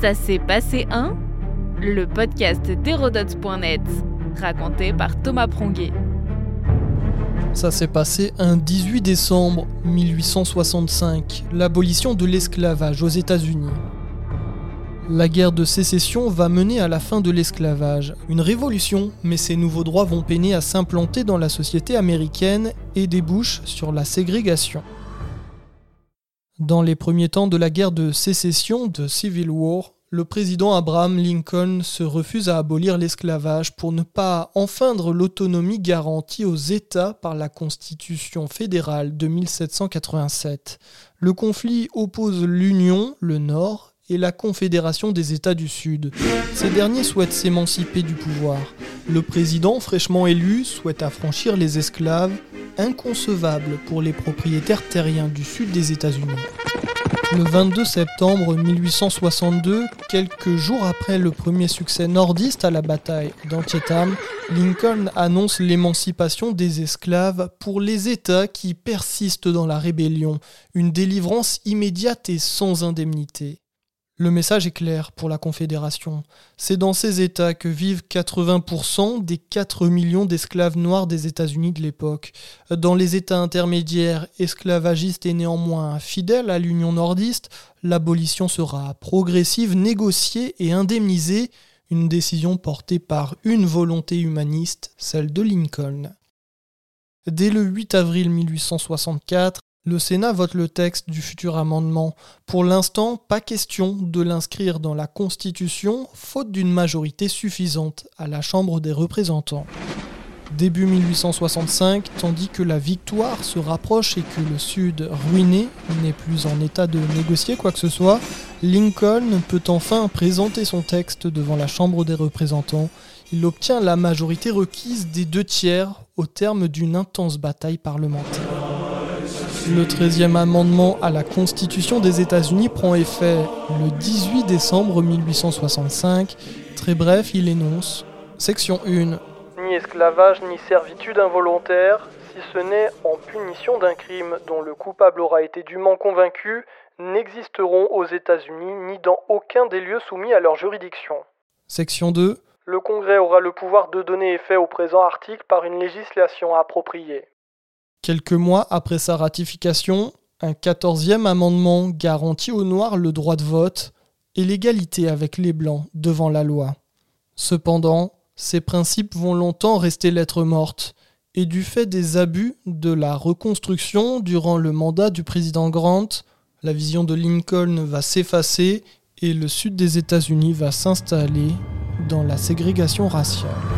Ça s'est passé un Le podcast d'Hérodote.net, raconté par Thomas Pronguet. Ça s'est passé un 18 décembre 1865, l'abolition de l'esclavage aux États-Unis. La guerre de sécession va mener à la fin de l'esclavage, une révolution, mais ces nouveaux droits vont peiner à s'implanter dans la société américaine et débouchent sur la ségrégation. Dans les premiers temps de la guerre de sécession, de Civil War, le président Abraham Lincoln se refuse à abolir l'esclavage pour ne pas enfreindre l'autonomie garantie aux États par la Constitution fédérale de 1787. Le conflit oppose l'Union, le Nord, et la Confédération des États du Sud. Ces derniers souhaitent s'émanciper du pouvoir. Le président fraîchement élu souhaite affranchir les esclaves inconcevable pour les propriétaires terriens du sud des États-Unis. Le 22 septembre 1862, quelques jours après le premier succès nordiste à la bataille d'Antietam, Lincoln annonce l'émancipation des esclaves pour les États qui persistent dans la rébellion, une délivrance immédiate et sans indemnité. Le message est clair pour la Confédération. C'est dans ces États que vivent 80% des 4 millions d'esclaves noirs des États-Unis de l'époque. Dans les États intermédiaires, esclavagistes et néanmoins fidèles à l'Union nordiste, l'abolition sera progressive, négociée et indemnisée, une décision portée par une volonté humaniste, celle de Lincoln. Dès le 8 avril 1864, le Sénat vote le texte du futur amendement. Pour l'instant, pas question de l'inscrire dans la Constitution, faute d'une majorité suffisante à la Chambre des représentants. Début 1865, tandis que la victoire se rapproche et que le Sud, ruiné, n'est plus en état de négocier quoi que ce soit, Lincoln peut enfin présenter son texte devant la Chambre des représentants. Il obtient la majorité requise des deux tiers au terme d'une intense bataille parlementaire. Le 13e amendement à la Constitution des États-Unis prend effet le 18 décembre 1865. Très bref, il énonce Section 1. Ni esclavage ni servitude involontaire, si ce n'est en punition d'un crime dont le coupable aura été dûment convaincu, n'existeront aux États-Unis ni dans aucun des lieux soumis à leur juridiction. Section 2. Le Congrès aura le pouvoir de donner effet au présent article par une législation appropriée. Quelques mois après sa ratification, un quatorzième amendement garantit aux Noirs le droit de vote et l'égalité avec les Blancs devant la loi. Cependant, ces principes vont longtemps rester lettres mortes, et du fait des abus de la reconstruction durant le mandat du président Grant, la vision de Lincoln va s'effacer et le sud des États-Unis va s'installer dans la ségrégation raciale.